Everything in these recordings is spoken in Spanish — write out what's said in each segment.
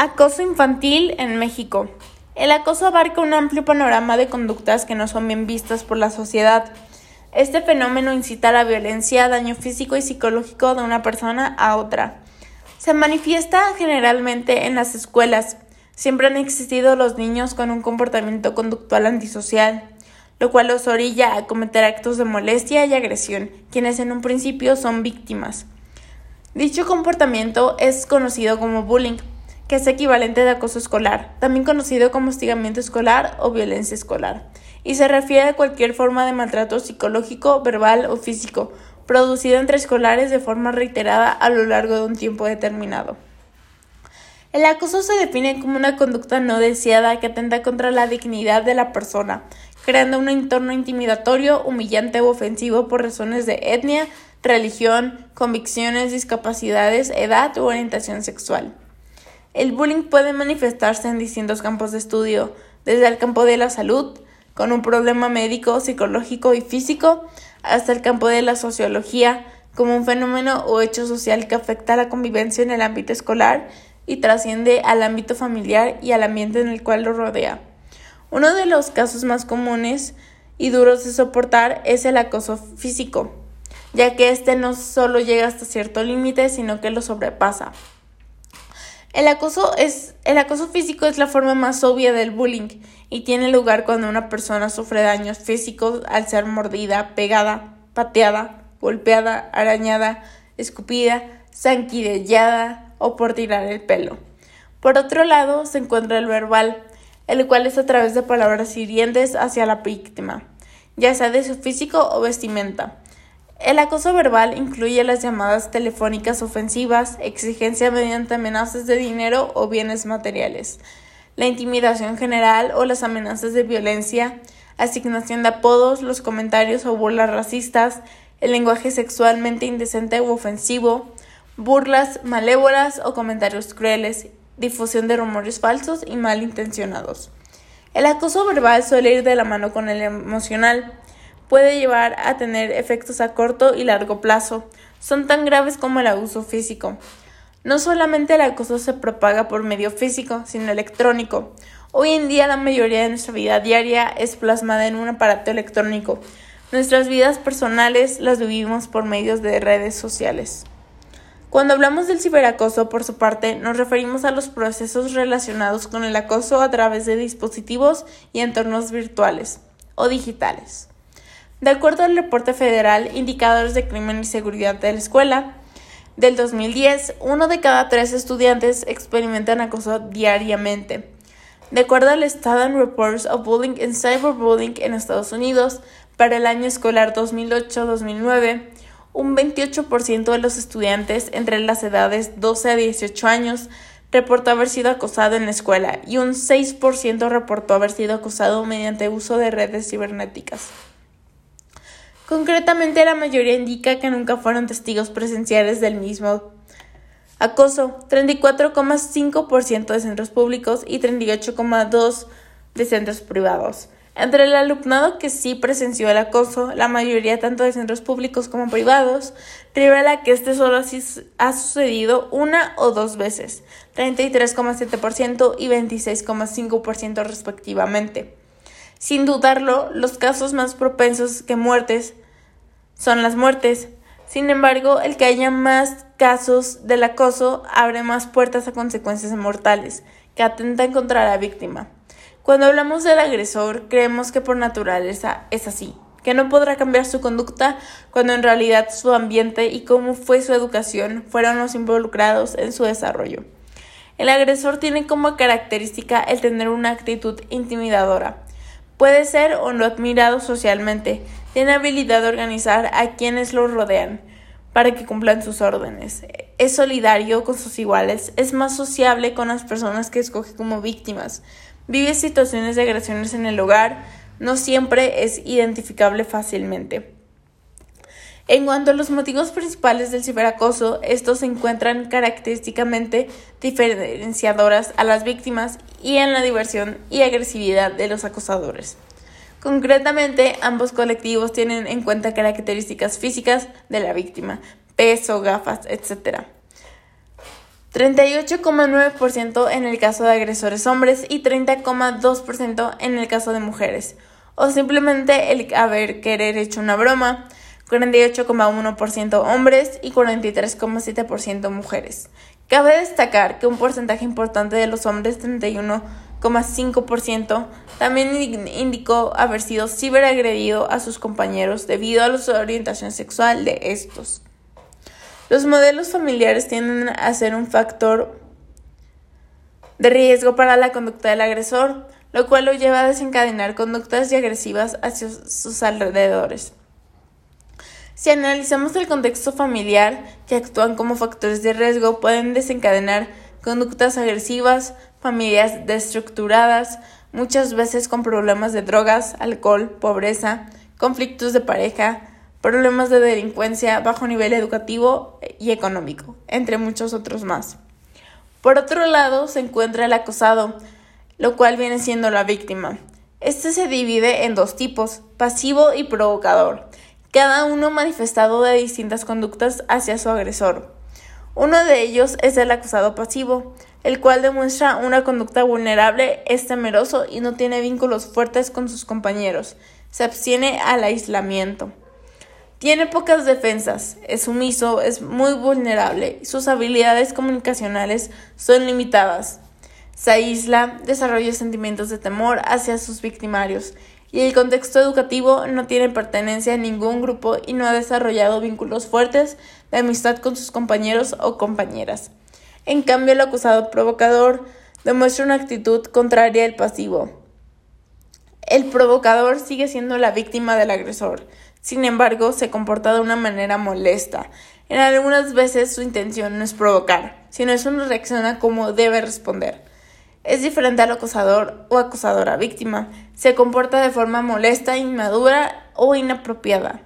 Acoso infantil en México. El acoso abarca un amplio panorama de conductas que no son bien vistas por la sociedad. Este fenómeno incita a la violencia, daño físico y psicológico de una persona a otra. Se manifiesta generalmente en las escuelas. Siempre han existido los niños con un comportamiento conductual antisocial, lo cual los orilla a cometer actos de molestia y agresión, quienes en un principio son víctimas. Dicho comportamiento es conocido como bullying que es equivalente de acoso escolar, también conocido como hostigamiento escolar o violencia escolar, y se refiere a cualquier forma de maltrato psicológico, verbal o físico, producido entre escolares de forma reiterada a lo largo de un tiempo determinado. El acoso se define como una conducta no deseada que atenta contra la dignidad de la persona, creando un entorno intimidatorio, humillante o ofensivo por razones de etnia, religión, convicciones, discapacidades, edad u orientación sexual. El bullying puede manifestarse en distintos campos de estudio, desde el campo de la salud, con un problema médico, psicológico y físico, hasta el campo de la sociología, como un fenómeno o hecho social que afecta a la convivencia en el ámbito escolar y trasciende al ámbito familiar y al ambiente en el cual lo rodea. Uno de los casos más comunes y duros de soportar es el acoso físico, ya que este no solo llega hasta cierto límite, sino que lo sobrepasa. El acoso, es, el acoso físico es la forma más obvia del bullying y tiene lugar cuando una persona sufre daños físicos al ser mordida, pegada, pateada, golpeada, arañada, escupida, sanquillada o por tirar el pelo. Por otro lado, se encuentra el verbal, el cual es a través de palabras hirientes hacia la víctima, ya sea de su físico o vestimenta. El acoso verbal incluye las llamadas telefónicas ofensivas, exigencia mediante amenazas de dinero o bienes materiales, la intimidación general o las amenazas de violencia, asignación de apodos, los comentarios o burlas racistas, el lenguaje sexualmente indecente u ofensivo, burlas malévolas o comentarios crueles, difusión de rumores falsos y malintencionados. El acoso verbal suele ir de la mano con el emocional puede llevar a tener efectos a corto y largo plazo. Son tan graves como el abuso físico. No solamente el acoso se propaga por medio físico, sino electrónico. Hoy en día la mayoría de nuestra vida diaria es plasmada en un aparato electrónico. Nuestras vidas personales las vivimos por medios de redes sociales. Cuando hablamos del ciberacoso, por su parte, nos referimos a los procesos relacionados con el acoso a través de dispositivos y entornos virtuales o digitales. De acuerdo al reporte federal Indicadores de Crimen y Seguridad de la Escuela del 2010, uno de cada tres estudiantes experimentan acoso diariamente. De acuerdo al Student Reports of Bullying and Cyberbullying en Estados Unidos, para el año escolar 2008-2009, un 28% de los estudiantes entre las edades 12 a 18 años reportó haber sido acosado en la escuela y un 6% reportó haber sido acosado mediante uso de redes cibernéticas. Concretamente, la mayoría indica que nunca fueron testigos presenciales del mismo acoso, 34,5% de centros públicos y 38,2% de centros privados. Entre el alumnado que sí presenció el acoso, la mayoría tanto de centros públicos como privados, revela que este solo ha sucedido una o dos veces, 33,7% y 26,5% respectivamente. Sin dudarlo, los casos más propensos que muertes son las muertes. Sin embargo, el que haya más casos del acoso abre más puertas a consecuencias mortales que atentan contra la víctima. Cuando hablamos del agresor, creemos que por naturaleza es así, que no podrá cambiar su conducta cuando en realidad su ambiente y cómo fue su educación fueron los involucrados en su desarrollo. El agresor tiene como característica el tener una actitud intimidadora, Puede ser o no admirado socialmente, tiene habilidad de organizar a quienes lo rodean para que cumplan sus órdenes. Es solidario con sus iguales, es más sociable con las personas que escoge como víctimas, vive situaciones de agresiones en el hogar, no siempre es identificable fácilmente. En cuanto a los motivos principales del ciberacoso, estos se encuentran característicamente diferenciadoras a las víctimas y en la diversión y agresividad de los acosadores. Concretamente, ambos colectivos tienen en cuenta características físicas de la víctima, peso, gafas, etc. 38,9% en el caso de agresores hombres y 30,2% en el caso de mujeres. O simplemente el haber querer hecho una broma, 48,1% hombres y 43,7% mujeres. Cabe destacar que un porcentaje importante de los hombres, 31,5%, también indicó haber sido ciberagredido a sus compañeros debido a la orientación sexual de estos. Los modelos familiares tienden a ser un factor de riesgo para la conducta del agresor, lo cual lo lleva a desencadenar conductas agresivas hacia sus alrededores. Si analizamos el contexto familiar que actúan como factores de riesgo, pueden desencadenar conductas agresivas, familias destructuradas, muchas veces con problemas de drogas, alcohol, pobreza, conflictos de pareja, problemas de delincuencia, bajo nivel educativo y económico, entre muchos otros más. Por otro lado, se encuentra el acosado, lo cual viene siendo la víctima. Este se divide en dos tipos, pasivo y provocador cada uno manifestado de distintas conductas hacia su agresor. Uno de ellos es el acusado pasivo, el cual demuestra una conducta vulnerable, es temeroso y no tiene vínculos fuertes con sus compañeros. Se abstiene al aislamiento. Tiene pocas defensas, es sumiso, es muy vulnerable y sus habilidades comunicacionales son limitadas. Se aísla, desarrolla sentimientos de temor hacia sus victimarios y el contexto educativo no tiene pertenencia a ningún grupo y no ha desarrollado vínculos fuertes de amistad con sus compañeros o compañeras. En cambio, el acusado provocador demuestra una actitud contraria al pasivo. El provocador sigue siendo la víctima del agresor, sin embargo, se comporta de una manera molesta. En algunas veces su intención no es provocar, sino es una reacción a cómo debe responder es diferente al acosador o acosadora víctima. Se comporta de forma molesta, inmadura o inapropiada.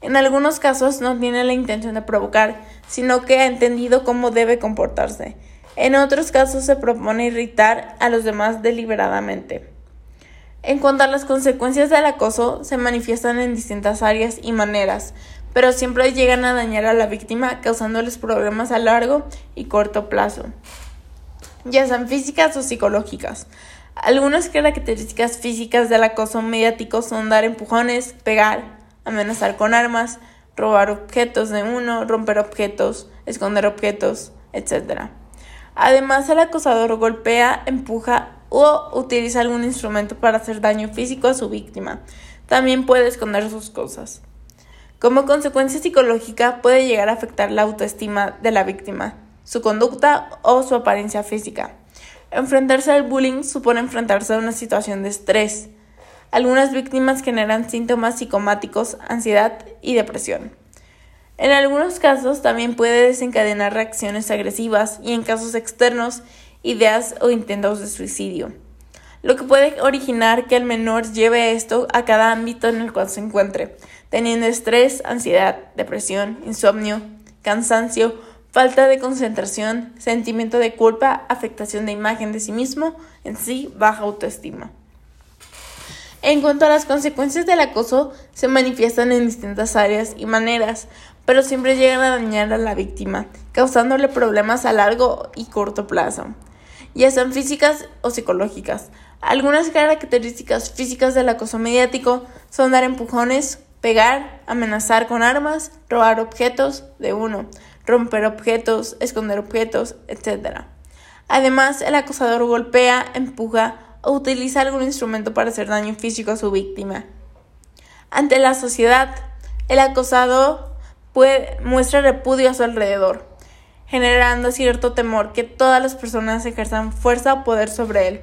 En algunos casos no tiene la intención de provocar, sino que ha entendido cómo debe comportarse. En otros casos se propone irritar a los demás deliberadamente. En cuanto a las consecuencias del acoso, se manifiestan en distintas áreas y maneras, pero siempre llegan a dañar a la víctima causándoles problemas a largo y corto plazo ya sean físicas o psicológicas. Algunas características físicas del acoso mediático son dar empujones, pegar, amenazar con armas, robar objetos de uno, romper objetos, esconder objetos, etc. Además, el acosador golpea, empuja o utiliza algún instrumento para hacer daño físico a su víctima. También puede esconder sus cosas. Como consecuencia psicológica puede llegar a afectar la autoestima de la víctima, su conducta o su apariencia física. Enfrentarse al bullying supone enfrentarse a una situación de estrés. Algunas víctimas generan síntomas psicomáticos, ansiedad y depresión. En algunos casos también puede desencadenar reacciones agresivas y en casos externos ideas o intentos de suicidio, lo que puede originar que el menor lleve esto a cada ámbito en el cual se encuentre, teniendo estrés, ansiedad, depresión, insomnio, cansancio falta de concentración, sentimiento de culpa, afectación de imagen de sí mismo, en sí baja autoestima. En cuanto a las consecuencias del acoso, se manifiestan en distintas áreas y maneras, pero siempre llegan a dañar a la víctima, causándole problemas a largo y corto plazo, ya sean físicas o psicológicas. Algunas características físicas del acoso mediático son dar empujones, pegar, amenazar con armas, robar objetos de uno, romper objetos, esconder objetos, etc. Además, el acosador golpea, empuja o utiliza algún instrumento para hacer daño físico a su víctima. Ante la sociedad, el acosado muestra repudio a su alrededor, generando cierto temor que todas las personas ejerzan fuerza o poder sobre él,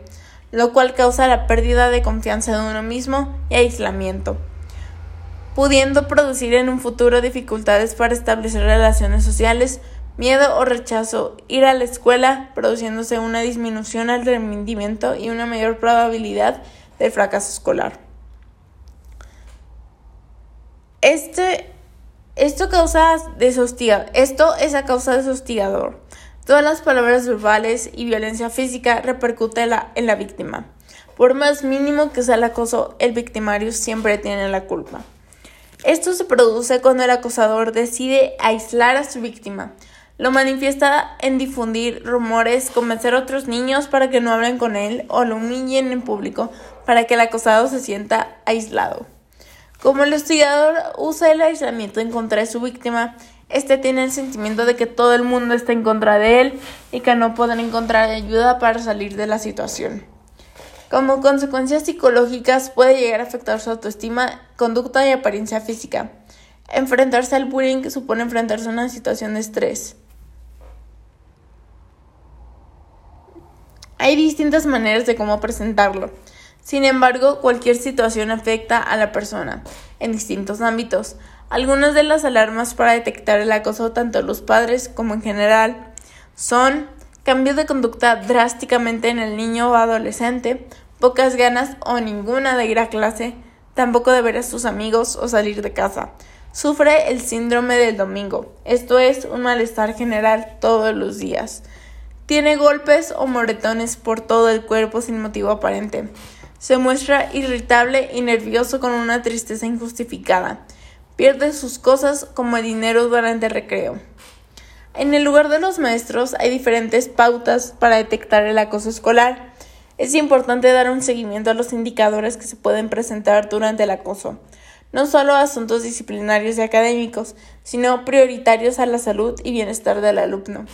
lo cual causa la pérdida de confianza de uno mismo y aislamiento pudiendo producir en un futuro dificultades para establecer relaciones sociales, miedo o rechazo, ir a la escuela, produciéndose una disminución al rendimiento y una mayor probabilidad de fracaso escolar. Este, esto, causa esto es a causa de hostigador. Todas las palabras verbales y violencia física repercuten en la víctima. Por más mínimo que sea el acoso, el victimario siempre tiene la culpa. Esto se produce cuando el acosador decide aislar a su víctima, Lo manifiesta en difundir rumores, convencer a otros niños para que no hablen con él o lo humillen en público para que el acosado se sienta aislado. Como el hostigador usa el aislamiento en contra de su víctima, este tiene el sentimiento de que todo el mundo está en contra de él y que no pueden encontrar ayuda para salir de la situación. Como consecuencias psicológicas puede llegar a afectar su autoestima, conducta y apariencia física. Enfrentarse al bullying supone enfrentarse a una situación de estrés. Hay distintas maneras de cómo presentarlo. Sin embargo, cualquier situación afecta a la persona en distintos ámbitos. Algunas de las alarmas para detectar el acoso tanto los padres como en general son cambio de conducta drásticamente en el niño o adolescente, pocas ganas o ninguna de ir a clase, tampoco de ver a sus amigos o salir de casa. Sufre el síndrome del domingo, esto es un malestar general todos los días. Tiene golpes o moretones por todo el cuerpo sin motivo aparente. Se muestra irritable y nervioso con una tristeza injustificada. Pierde sus cosas como el dinero durante el recreo. En el lugar de los maestros hay diferentes pautas para detectar el acoso escolar. Es importante dar un seguimiento a los indicadores que se pueden presentar durante el acoso, no solo asuntos disciplinarios y académicos, sino prioritarios a la salud y bienestar del alumno.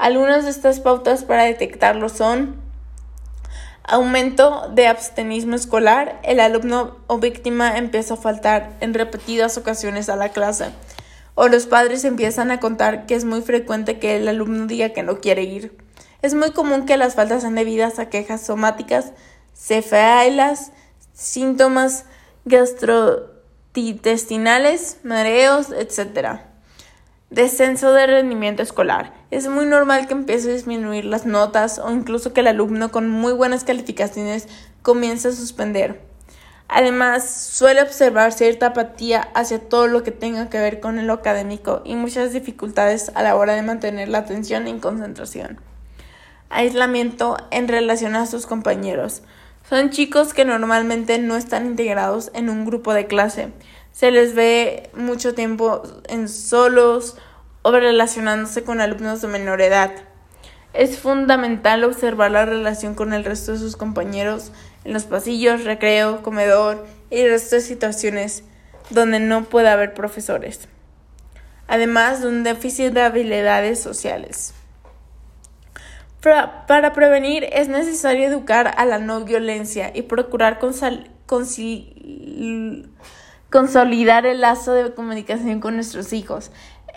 Algunas de estas pautas para detectarlo son Aumento de abstenismo escolar. El alumno o víctima empieza a faltar en repetidas ocasiones a la clase. O los padres empiezan a contar que es muy frecuente que el alumno diga que no quiere ir. Es muy común que las faltas sean debidas a quejas somáticas, cefaleas, síntomas gastrointestinales, mareos, etc. Descenso de rendimiento escolar. Es muy normal que empiece a disminuir las notas o incluso que el alumno con muy buenas calificaciones comience a suspender. Además, suele observar cierta apatía hacia todo lo que tenga que ver con lo académico y muchas dificultades a la hora de mantener la atención y concentración. Aislamiento en relación a sus compañeros. Son chicos que normalmente no están integrados en un grupo de clase se les ve mucho tiempo en solos o relacionándose con alumnos de menor edad. Es fundamental observar la relación con el resto de sus compañeros en los pasillos, recreo, comedor y el resto de situaciones donde no puede haber profesores, además de un déficit de habilidades sociales. Para, prevenir es necesario educar a la no violencia y procurar conciliar consolidar el lazo de comunicación con nuestros hijos.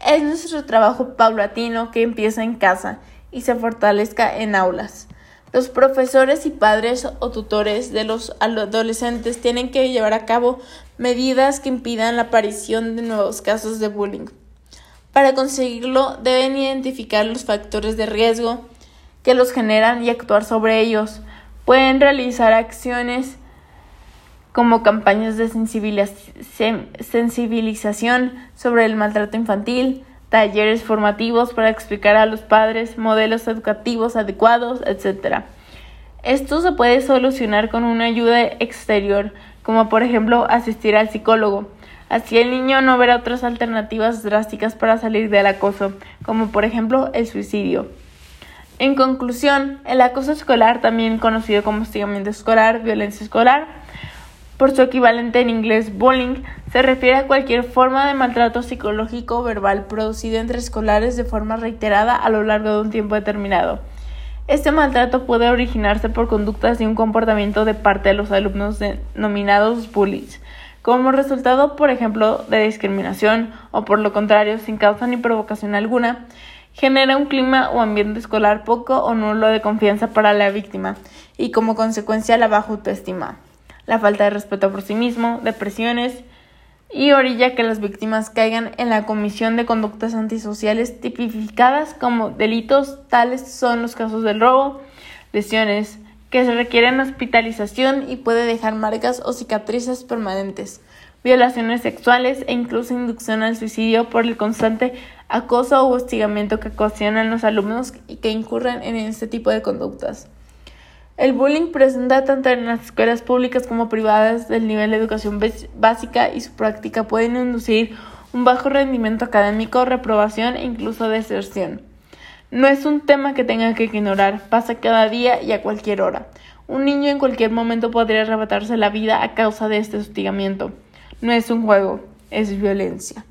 Es nuestro trabajo paulatino que empieza en casa y se fortalezca en aulas. Los profesores y padres o tutores de los adolescentes tienen que llevar a cabo medidas que impidan la aparición de nuevos casos de bullying. Para conseguirlo deben identificar los factores de riesgo que los generan y actuar sobre ellos. Pueden realizar acciones como campañas de sensibilización sobre el maltrato infantil, talleres formativos para explicar a los padres modelos educativos adecuados, etc. Esto se puede solucionar con una ayuda exterior, como por ejemplo asistir al psicólogo. Así el niño no verá otras alternativas drásticas para salir del acoso, como por ejemplo el suicidio. En conclusión, el acoso escolar, también conocido como hostigamiento escolar, violencia escolar, por su equivalente en inglés bullying, se refiere a cualquier forma de maltrato psicológico o verbal producido entre escolares de forma reiterada a lo largo de un tiempo determinado. Este maltrato puede originarse por conductas y un comportamiento de parte de los alumnos denominados bullies, como resultado, por ejemplo, de discriminación o por lo contrario, sin causa ni provocación alguna, genera un clima o ambiente escolar poco o nulo de confianza para la víctima y como consecuencia la baja autoestima la falta de respeto por sí mismo, depresiones y orilla que las víctimas caigan en la comisión de conductas antisociales tipificadas como delitos, tales son los casos del robo, lesiones que se requieren hospitalización y puede dejar marcas o cicatrices permanentes, violaciones sexuales e incluso inducción al suicidio por el constante acoso o hostigamiento que ocasionan los alumnos y que incurren en este tipo de conductas. El bullying presenta tanto en las escuelas públicas como privadas del nivel de educación básica y su práctica pueden inducir un bajo rendimiento académico, reprobación e incluso deserción. No es un tema que tenga que ignorar, pasa cada día y a cualquier hora. Un niño en cualquier momento podría arrebatarse la vida a causa de este hostigamiento. No es un juego, es violencia.